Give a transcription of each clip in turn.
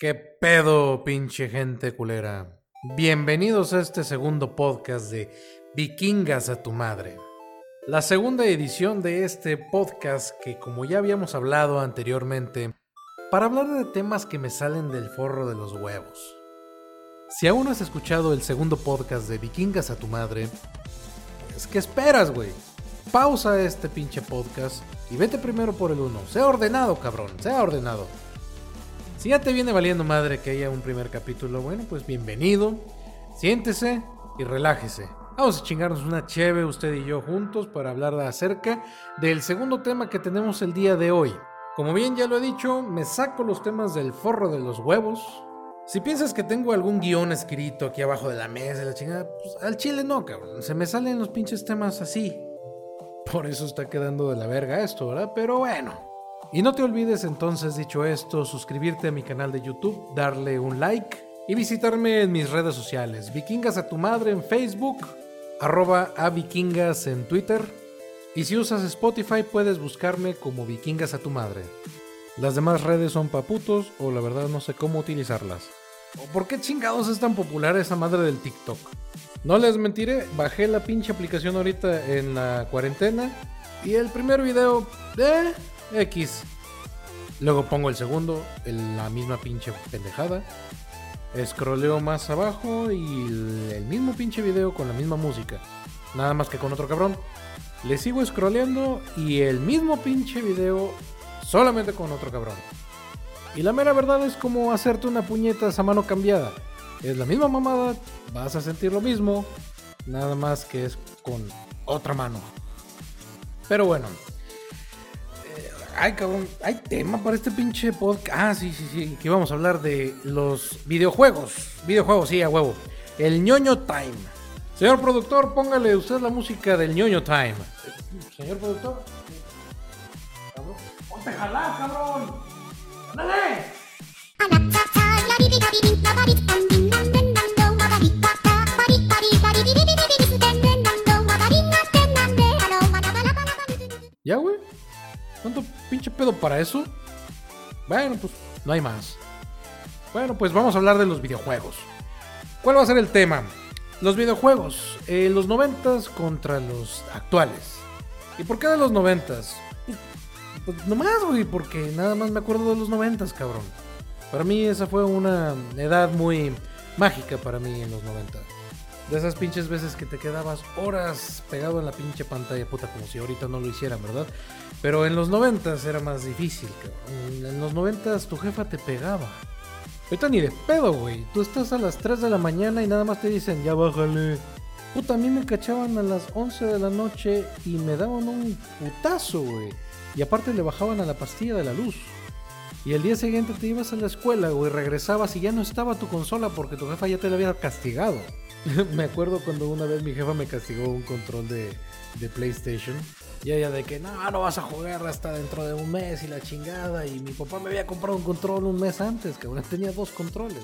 ¿Qué pedo, pinche gente culera? Bienvenidos a este segundo podcast de Vikingas a tu madre. La segunda edición de este podcast que como ya habíamos hablado anteriormente, para hablar de temas que me salen del forro de los huevos. Si aún no has escuchado el segundo podcast de Vikingas a tu madre, pues ¿qué esperas, güey? Pausa este pinche podcast y vete primero por el uno. Sea ordenado, cabrón, sea ordenado. Si ya te viene valiendo madre que haya un primer capítulo, bueno, pues bienvenido. Siéntese y relájese. Vamos a chingarnos una cheve usted y yo juntos para hablar acerca del segundo tema que tenemos el día de hoy. Como bien ya lo he dicho, me saco los temas del forro de los huevos. Si piensas que tengo algún guion escrito aquí abajo de la mesa, la chingada, pues al chile no, cabrón. Se me salen los pinches temas así. Por eso está quedando de la verga esto, ¿verdad? Pero bueno. Y no te olvides entonces, dicho esto, suscribirte a mi canal de YouTube, darle un like y visitarme en mis redes sociales. Vikingas a tu madre en Facebook, arroba a vikingas en Twitter. Y si usas Spotify puedes buscarme como Vikingas a tu madre. Las demás redes son paputos o la verdad no sé cómo utilizarlas. ¿O por qué chingados es tan popular esa madre del TikTok? No les mentiré, bajé la pinche aplicación ahorita en la cuarentena y el primer video de X. Luego pongo el segundo, en la misma pinche pendejada. Scrolleo más abajo y el mismo pinche video con la misma música. Nada más que con otro cabrón. Le sigo scrolleando y el mismo pinche video solamente con otro cabrón. Y la mera verdad es como hacerte una puñeta a mano cambiada. Es la misma mamada, vas a sentir lo mismo, nada más que es con otra mano. Pero bueno. Ay, cabrón, hay tema para este pinche podcast. Ah, sí, sí, sí, que vamos a hablar de los videojuegos. Videojuegos, sí, a huevo. El ñoño time. Señor productor, póngale usted la música del ñoño time. Señor productor. Cabrón. ¡Ponte jalar, cabrón! ¡Ándale! ¿Ya, güey? ¿Cuánto pinche pedo para eso? Bueno, pues no hay más. Bueno, pues vamos a hablar de los videojuegos. ¿Cuál va a ser el tema? Los videojuegos, eh, los noventas contra los actuales. ¿Y por qué de los noventas? Pues nomás, güey, porque nada más me acuerdo de los noventas, cabrón. Para mí esa fue una edad muy mágica para mí en los noventas. De esas pinches veces que te quedabas horas pegado en la pinche pantalla, puta, como si ahorita no lo hicieran, ¿verdad? Pero en los noventas era más difícil, cabrón. En los noventas tu jefa te pegaba. Ahorita ni de pedo, güey. Tú estás a las 3 de la mañana y nada más te dicen, ya bájale. Puta, a mí me cachaban a las 11 de la noche y me daban un putazo, güey. Y aparte le bajaban a la pastilla de la luz. Y el día siguiente te ibas a la escuela, güey, regresabas y ya no estaba tu consola porque tu jefa ya te la había castigado. me acuerdo cuando una vez mi jefa me castigó un control de, PlayStation. Y ella de que no, no vas a jugar hasta dentro de un mes y la chingada. Y mi papá me había comprado un control un mes antes, que ahora tenía dos controles.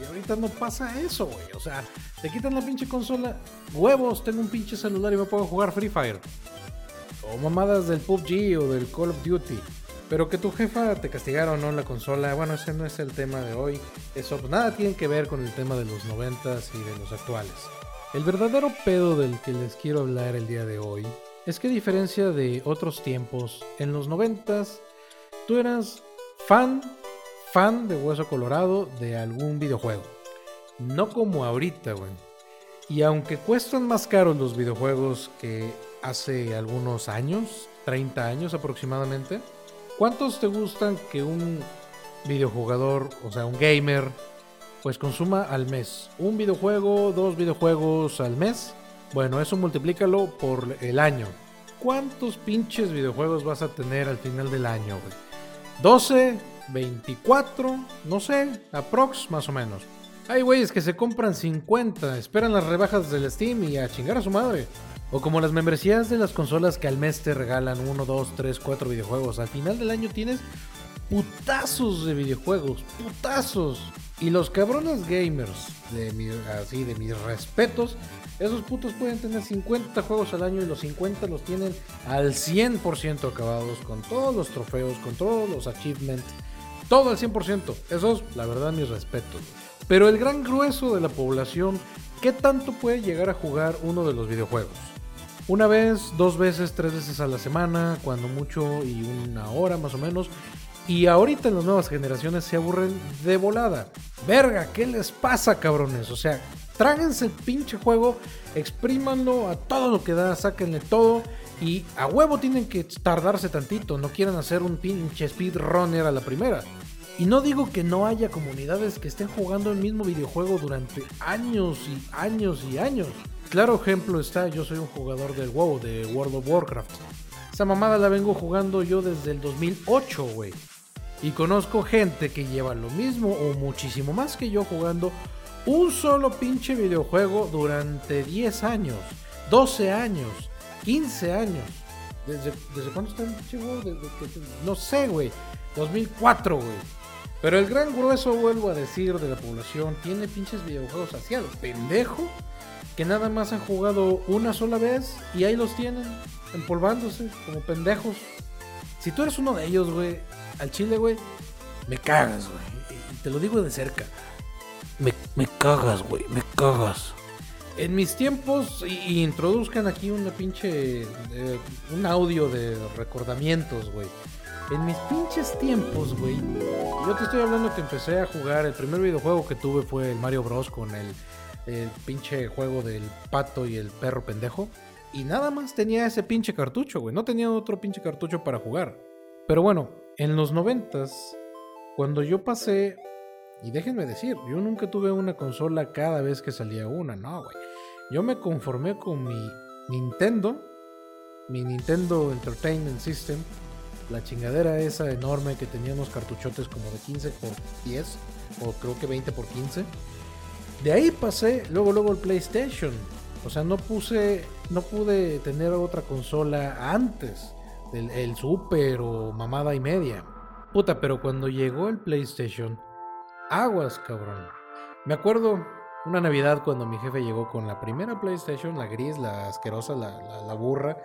Y ahorita no pasa eso, güey. O sea, te quitan la pinche consola. Huevos, tengo un pinche celular y me puedo jugar Free Fire. O mamadas del PUBG o del Call of Duty. Pero que tu jefa te castigaron o no la consola, bueno, ese no es el tema de hoy. Eso pues, nada tiene que ver con el tema de los noventas y de los actuales. El verdadero pedo del que les quiero hablar el día de hoy es que a diferencia de otros tiempos, en los noventas tú eras fan, fan de Hueso Colorado de algún videojuego. No como ahorita, güey. Y aunque cuestan más caros los videojuegos que hace algunos años, 30 años aproximadamente, ¿cuántos te gustan que un videojugador, o sea, un gamer, pues consuma al mes? Un videojuego, dos videojuegos al mes. Bueno, eso multiplícalo por el año. ¿Cuántos pinches videojuegos vas a tener al final del año, güey? 12, 24, no sé, aprox más o menos. Hay güeyes que se compran 50, esperan las rebajas del Steam y a chingar a su madre. O como las membresías de las consolas que al mes te regalan 1, 2, 3, 4 videojuegos. Al final del año tienes putazos de videojuegos, putazos. Y los cabrones gamers, de mi, así de mis respetos, esos putos pueden tener 50 juegos al año y los 50 los tienen al 100% acabados, con todos los trofeos, con todos los achievements, Todo al 100%. Eso es, la verdad, mis respetos. Pero el gran grueso de la población, ¿qué tanto puede llegar a jugar uno de los videojuegos? Una vez, dos veces, tres veces a la semana, cuando mucho y una hora más o menos. Y ahorita en las nuevas generaciones se aburren de volada. Verga, ¿qué les pasa, cabrones? O sea, tráguense el pinche juego, exprímanlo a todo lo que da, sáquenle todo. Y a huevo tienen que tardarse tantito, no quieran hacer un pinche speedrunner a la primera. Y no digo que no haya comunidades que estén jugando el mismo videojuego durante años y años y años. Claro ejemplo está, yo soy un jugador del WoW, de World of Warcraft. Esa mamada la vengo jugando yo desde el 2008, güey. Y conozco gente que lleva lo mismo o muchísimo más que yo jugando un solo pinche videojuego durante 10 años, 12 años, 15 años. ¿Desde, cuándo está el pinche juego? no sé, güey. 2004, güey. Pero el gran grueso, vuelvo a decir, de la población tiene pinches videojuegos así a pendejo que nada más han jugado una sola vez y ahí los tienen empolvándose como pendejos. Si tú eres uno de ellos, güey, al chile, güey, me cagas, güey. Te lo digo de cerca. Me, me cagas, güey, me cagas. En mis tiempos, y, introduzcan aquí una pinche. Eh, un audio de recordamientos, güey. En mis pinches tiempos, güey. Yo te estoy hablando que empecé a jugar. El primer videojuego que tuve fue el Mario Bros. con el, pinche juego del pato y el perro pendejo. Y nada más tenía ese pinche cartucho, güey. No tenía otro pinche cartucho para jugar. Pero bueno, en los noventas, cuando yo pasé, y déjenme decir, yo nunca tuve una consola cada vez que salía una, no, güey. Yo me conformé con mi Nintendo, mi Nintendo Entertainment System, la chingadera esa enorme que tenía unos cartuchotes como de 15 por 10, o creo que 20 por 15. De ahí pasé luego luego el PlayStation. O sea, no puse, no pude tener otra consola antes el, Super o mamada y media. Puta, pero cuando llegó el PlayStation, aguas, cabrón. Me acuerdo una Navidad cuando mi jefe llegó con la primera PlayStation, la gris, la asquerosa, la, la, burra,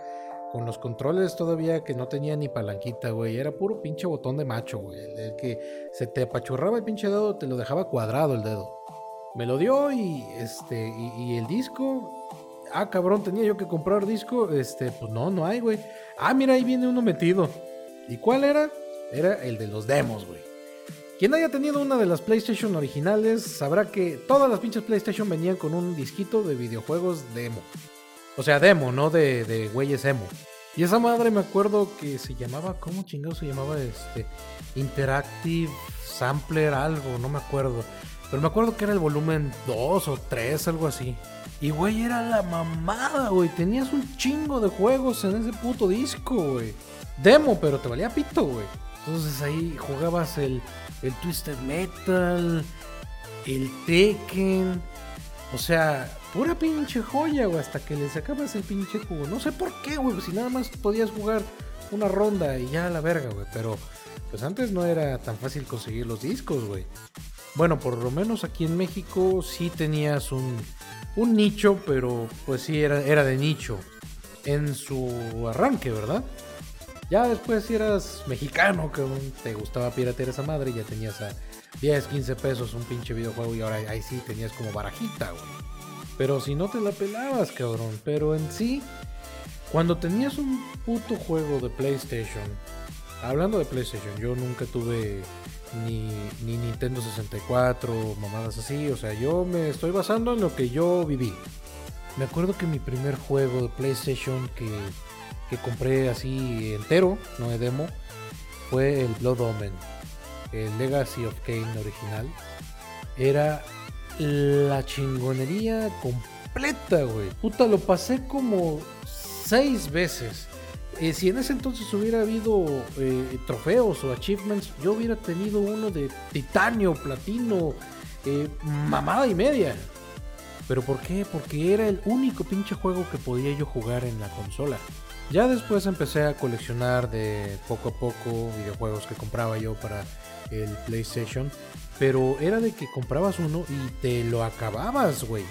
con los controles todavía que no tenía ni palanquita, güey. Era puro pinche botón de macho, güey. El, que se te apachurraba el pinche dedo, te lo dejaba cuadrado el dedo. Me lo dio y este y el disco ah, cabrón, tenía yo que comprar disco. Este, pues no, no hay, güey. Ah, mira, ahí viene uno metido. ¿Y cuál era? Era el de los demos, güey. Quien haya tenido una de las PlayStation originales sabrá que todas las pinches PlayStation venían con un disquito de videojuegos demo. O sea, demo, no de, de güeyes emo. Y esa madre me acuerdo que se llamaba, ¿cómo chingado se llamaba? Este, Interactive Sampler, algo, no me acuerdo. Pero me acuerdo que era el volumen 2 o 3, algo así. Y, güey, era la mamada, güey. Tenías un chingo de juegos en ese puto disco, güey. Demo, pero te valía pito, güey. Entonces ahí jugabas el, el Twisted Metal, el Tekken. O sea, pura pinche joya, güey. Hasta que le sacabas el pinche juego. No sé por qué, güey. Si nada más podías jugar una ronda y ya a la verga, güey. Pero, pues antes no era tan fácil conseguir los discos, güey. Bueno, por lo menos aquí en México sí tenías un, un nicho, pero pues sí era, era de nicho en su arranque, ¿verdad? Ya después si eras mexicano, que te gustaba piratear esa madre, ya tenías a 10, 15 pesos un pinche videojuego y ahora ahí sí tenías como barajita, güey. Pero si no te la pelabas, cabrón. Pero en sí, cuando tenías un puto juego de PlayStation, hablando de PlayStation, yo nunca tuve ni, ni Nintendo 64, mamadas así. O sea, yo me estoy basando en lo que yo viví. Me acuerdo que mi primer juego de PlayStation que, que compré así entero, no de demo, fue el Blood Omen, el Legacy of Kane original. Era la chingonería completa, güey. Puta, lo pasé como seis veces. Eh, si en ese entonces hubiera habido eh, trofeos o achievements, yo hubiera tenido uno de titanio, platino, eh, mamada y media. ¿Pero por qué? Porque era el único pinche juego que podía yo jugar en la consola. Ya después empecé a coleccionar de poco a poco videojuegos que compraba yo para el PlayStation. Pero era de que comprabas uno y te lo acababas, güey.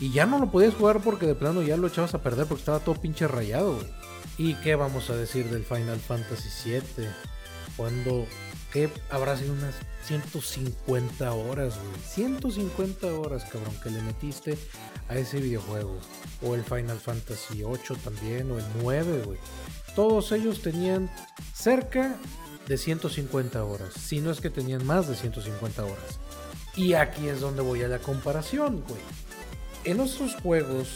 Y ya no lo podías jugar porque de plano ya lo echabas a perder porque estaba todo pinche rayado, güey. ¿Y qué vamos a decir del Final Fantasy VII? Cuando que habrá sido unas 150 horas, güey. 150 horas, cabrón, que le metiste a ese videojuego. O el Final Fantasy 8 también, o el 9, güey. Todos ellos tenían cerca de 150 horas. Si no es que tenían más de 150 horas. Y aquí es donde voy a la comparación, güey. En otros juegos,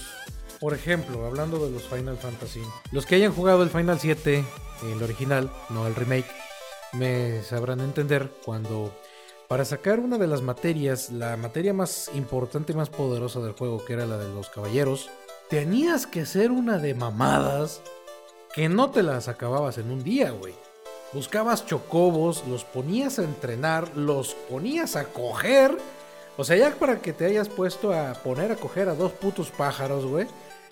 por ejemplo, hablando de los Final Fantasy, los que hayan jugado el Final 7, el original, no el remake, me sabrán entender cuando para sacar una de las materias, la materia más importante y más poderosa del juego, que era la de los caballeros, tenías que hacer una de mamadas que no te las acababas en un día, güey. Buscabas chocobos, los ponías a entrenar, los ponías a coger. O sea, ya para que te hayas puesto a poner a coger a dos putos pájaros, güey,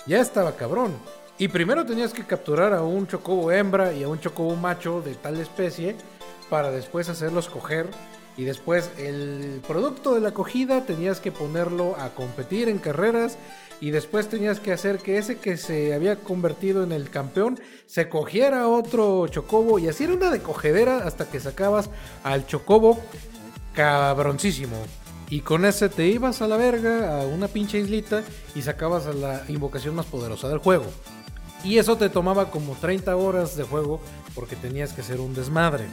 ya estaba cabrón. Y primero tenías que capturar a un chocobo hembra y a un chocobo macho de tal especie para después hacerlos coger. Y después el producto de la acogida tenías que ponerlo a competir en carreras. Y después tenías que hacer que ese que se había convertido en el campeón se cogiera otro chocobo. Y así una de cogedera hasta que sacabas al chocobo cabroncísimo. Y con ese te ibas a la verga, a una pinche islita y sacabas a la invocación más poderosa del juego. Y eso te tomaba como 30 horas de juego porque tenías que ser un desmadre.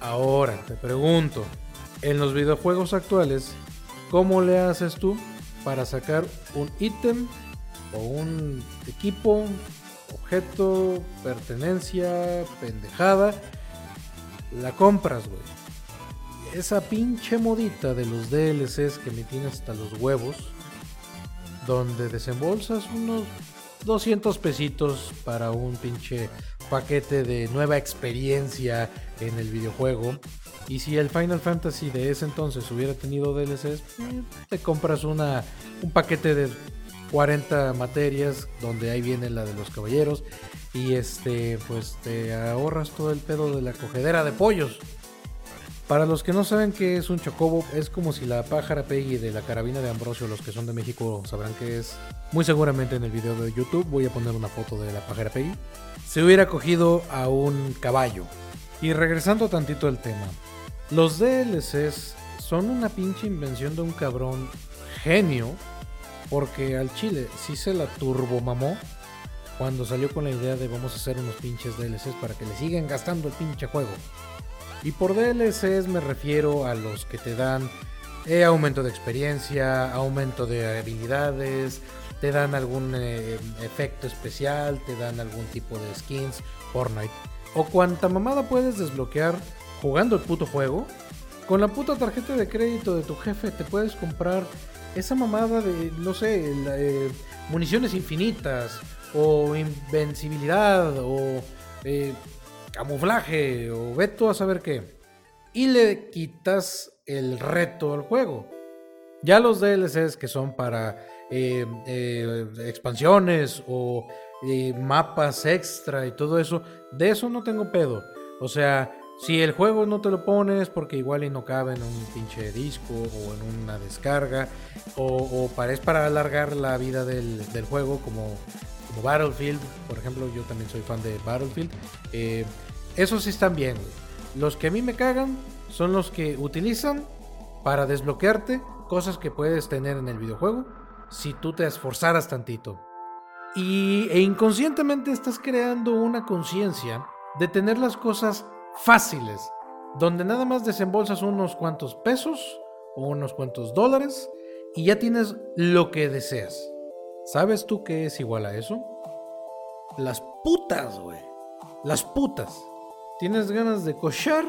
Ahora, te pregunto, en los videojuegos actuales, ¿cómo le haces tú para sacar un ítem o un equipo, objeto, pertenencia, pendejada? La compras, güey. Esa pinche modita de los DLCs que me tiene hasta los huevos, donde desembolsas unos 200 pesitos para un pinche paquete de nueva experiencia en el videojuego. Y si el Final Fantasy de ese entonces hubiera tenido DLCs, eh, te compras una, un paquete de 40 materias donde ahí viene la de los caballeros y este pues te ahorras todo el pedo de la cogedera de pollos. Para los que no saben qué es un chocobo, es como si la pájara Peggy de la carabina de Ambrosio, los que son de México sabrán qué es. Muy seguramente en el video de YouTube voy a poner una foto de la pájara Peggy. Se hubiera cogido a un caballo. Y regresando tantito al tema, los DLCs son una pinche invención de un cabrón genio, porque al chile sí se la turbomamó cuando salió con la idea de vamos a hacer unos pinches DLCs para que le sigan gastando el pinche juego. Y por DLCs me refiero a los que te dan eh, aumento de experiencia, aumento de habilidades, te dan algún eh, efecto especial, te dan algún tipo de skins, Fortnite. O cuanta mamada puedes desbloquear jugando el puto juego. Con la puta tarjeta de crédito de tu jefe te puedes comprar esa mamada de, no sé, eh, municiones infinitas, o invencibilidad, o camuflaje o veto a saber qué. Y le quitas el reto al juego. Ya los DLCs que son para eh, eh, expansiones o eh, mapas extra y todo eso, de eso no tengo pedo. O sea, si el juego no te lo pones porque igual y no cabe en un pinche disco o en una descarga o, para, es para alargar la vida del, juego como, Battlefield, por ejemplo, yo también soy fan de Battlefield. Esos sí están bien, Los que a mí me cagan son los que utilizan para desbloquearte cosas que puedes tener en el videojuego si tú te esforzaras tantito. Y, e inconscientemente estás creando una conciencia de tener las cosas fáciles, donde nada más desembolsas unos cuantos pesos o unos cuantos dólares y ya tienes lo que deseas. ¿Sabes tú qué es igual a eso? Las putas, güey. Las putas. Tienes ganas de cochar,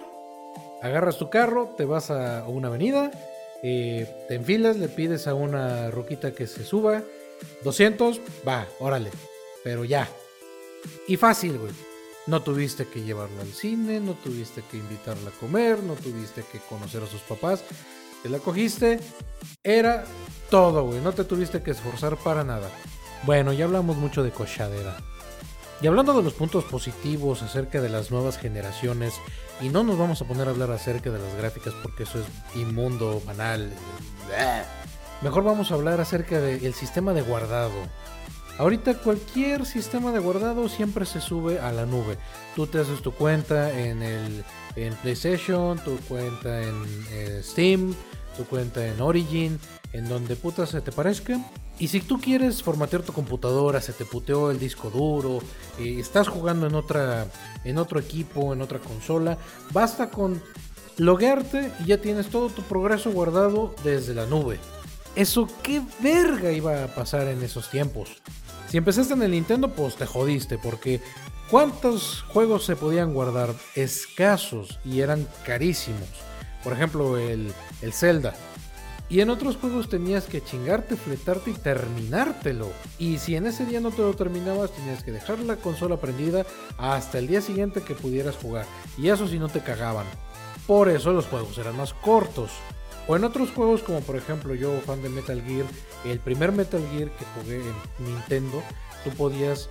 agarras tu carro, te vas a una avenida, eh, te enfilas, le pides a una roquita que se suba, 200, va, órale, pero ya. Y fácil, güey. No tuviste que llevarla al cine, no tuviste que invitarla a comer, no tuviste que conocer a sus papás. Te la cogiste, era todo, güey. No te tuviste que esforzar para nada. Bueno, ya hablamos mucho de cochadera. Y hablando de los puntos positivos acerca de las nuevas generaciones, y no nos vamos a poner a hablar acerca de las gráficas porque eso es inmundo, banal. Mejor vamos a hablar acerca del sistema de guardado. Ahorita cualquier sistema de guardado siempre se sube a la nube. Tú te haces tu cuenta en el en PlayStation, tu cuenta en eh, Steam, tu cuenta en Origin, en donde puta se te parezca. Y si tú quieres formatear tu computadora, se te puteó el disco duro, estás jugando en otra en otro equipo, en otra consola, basta con loguearte y ya tienes todo tu progreso guardado desde la nube. Eso qué verga iba a pasar en esos tiempos. Si empezaste en el Nintendo, pues te jodiste, porque ¿cuántos juegos se podían guardar? Escasos y eran carísimos. Por ejemplo, el, el Zelda. Y en otros juegos tenías que chingarte, fletarte y terminártelo. Y si en ese día no te lo terminabas, tenías que dejar la consola prendida hasta el día siguiente que pudieras jugar. Y eso si no te cagaban. Por eso los juegos eran más cortos. O en otros juegos como por ejemplo yo, fan de Metal Gear, el primer Metal Gear que jugué en Nintendo, tú podías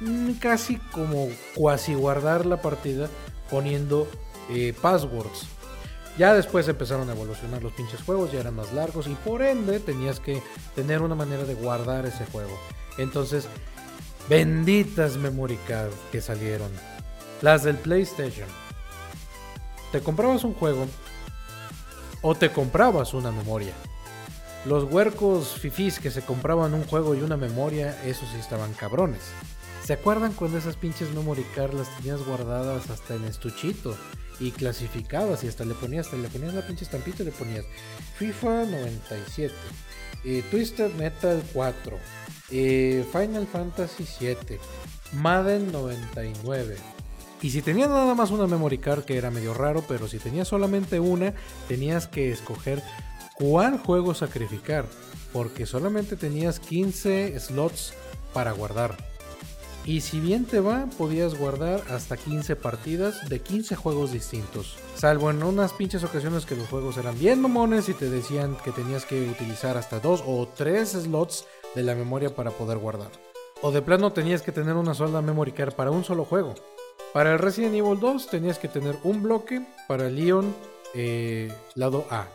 mm, casi como cuasi guardar la partida poniendo eh, passwords. Ya después empezaron a evolucionar los pinches juegos, ya eran más largos y por ende tenías que tener una manera de guardar ese juego. Entonces, benditas memory que salieron. Las del PlayStation. Te comprabas un juego o te comprabas una memoria. Los huercos fifís que se compraban un juego y una memoria, esos sí estaban cabrones. ¿Se acuerdan cuando esas pinches memory cards las tenías guardadas hasta en estuchito y clasificadas y hasta le ponías, le ponías la pinche estampita y le ponías FIFA 97, eh, Twisted Metal 4, eh, Final Fantasy 7, Madden 99, y si tenías nada más una memory card, que era medio raro, pero si tenías solamente una, tenías que escoger cuál juego sacrificar, porque solamente tenías 15 slots para guardar. Y si bien te va, podías guardar hasta 15 partidas de 15 juegos distintos. Salvo en unas pinches ocasiones que los juegos eran bien mamones y te decían que tenías que utilizar hasta 2 o 3 slots de la memoria para poder guardar. O de plano tenías que tener una sola memory card para un solo juego. Para el Resident Evil 2 tenías que tener un bloque para Leon eh, lado A,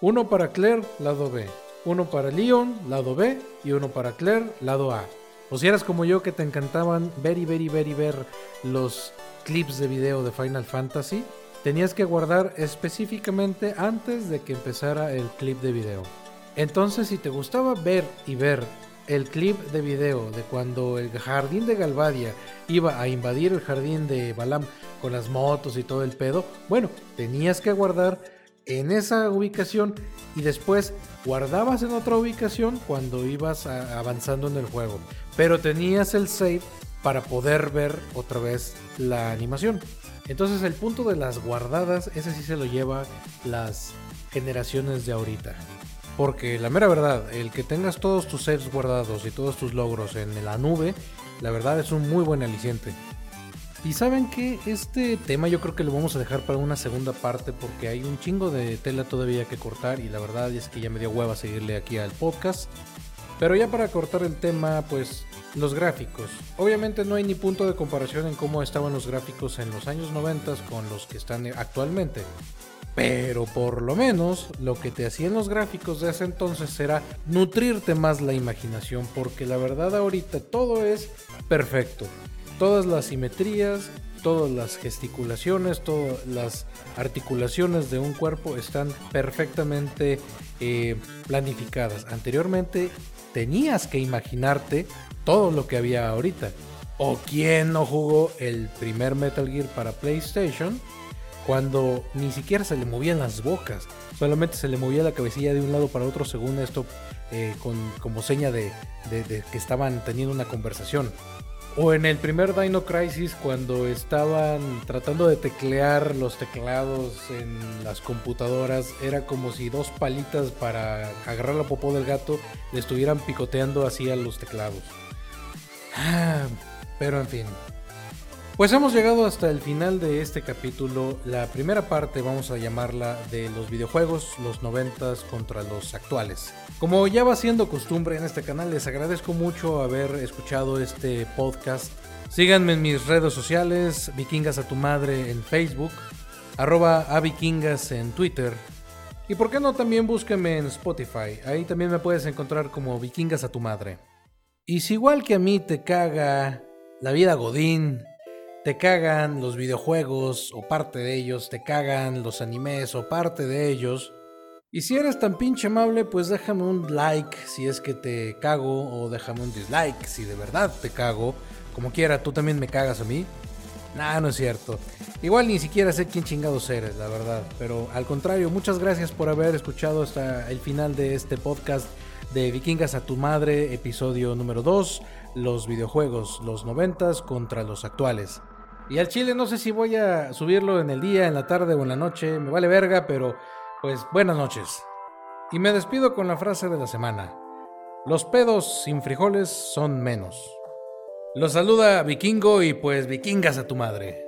uno para Claire lado B, uno para Leon lado B y uno para Claire lado A. O si eras como yo que te encantaban ver y ver y ver y ver los clips de video de Final Fantasy, tenías que guardar específicamente antes de que empezara el clip de video. Entonces si te gustaba ver y ver el clip de video de cuando el jardín de Galvadia iba a invadir el jardín de Balam con las motos y todo el pedo, bueno, tenías que guardar en esa ubicación y después guardabas en otra ubicación cuando ibas avanzando en el juego. Pero tenías el save para poder ver otra vez la animación. Entonces el punto de las guardadas, ese sí se lo lleva las generaciones de ahorita. Porque la mera verdad, el que tengas todos tus saves guardados y todos tus logros en la nube, la verdad es un muy buen aliciente. Y saben que este tema yo creo que lo vamos a dejar para una segunda parte porque hay un chingo de tela todavía que cortar y la verdad es que ya me dio hueva seguirle aquí al podcast. Pero ya para cortar el tema, pues los gráficos. Obviamente no hay ni punto de comparación en cómo estaban los gráficos en los años 90 con los que están actualmente. Pero por lo menos lo que te hacían los gráficos de ese entonces era nutrirte más la imaginación, porque la verdad ahorita todo es perfecto. Todas las simetrías, todas las gesticulaciones, todas las articulaciones de un cuerpo están perfectamente eh, planificadas. Anteriormente tenías que imaginarte todo lo que había ahorita. ¿O quién no jugó el primer Metal Gear para PlayStation? Cuando ni siquiera se le movían las bocas, solamente se le movía la cabecilla de un lado para otro según esto eh, con, como seña de, que estaban teniendo una conversación. O en el primer Dino Crisis cuando estaban tratando de teclear los teclados en las computadoras, era como si dos palitas para agarrar la popó del gato le estuvieran picoteando así a los teclados. Ah, pero en fin, pues hemos llegado hasta el final de este capítulo. La primera parte vamos a llamarla de los videojuegos, los noventas contra los actuales. Como ya va siendo costumbre en este canal, les agradezco mucho haber escuchado este podcast. Síganme en mis redes sociales, Vikingas a tu madre en Facebook, arroba a Vikingas en Twitter. Y por qué no también búsquenme en Spotify, ahí también me puedes encontrar como Vikingas a tu madre. Y si igual que a mí te caga la vida godín, te cagan los videojuegos o parte de ellos, te cagan los animes o parte de ellos, y si eres tan pinche amable, pues déjame un like si es que te cago o déjame un dislike si de verdad te cago. Como quiera, tú también me cagas a mí. Nah, no es cierto. Igual ni siquiera sé quién chingados eres, la verdad. Pero al contrario, muchas gracias por haber escuchado hasta el final de este podcast de Vikingas a tu madre, episodio número 2, los videojuegos, los noventas contra los actuales. Y al chile no sé si voy a subirlo en el día, en la tarde o en la noche, me vale verga, pero pues buenas noches. Y me despido con la frase de la semana. Los pedos sin frijoles son menos. Los saluda Vikingo y pues vikingas a tu madre.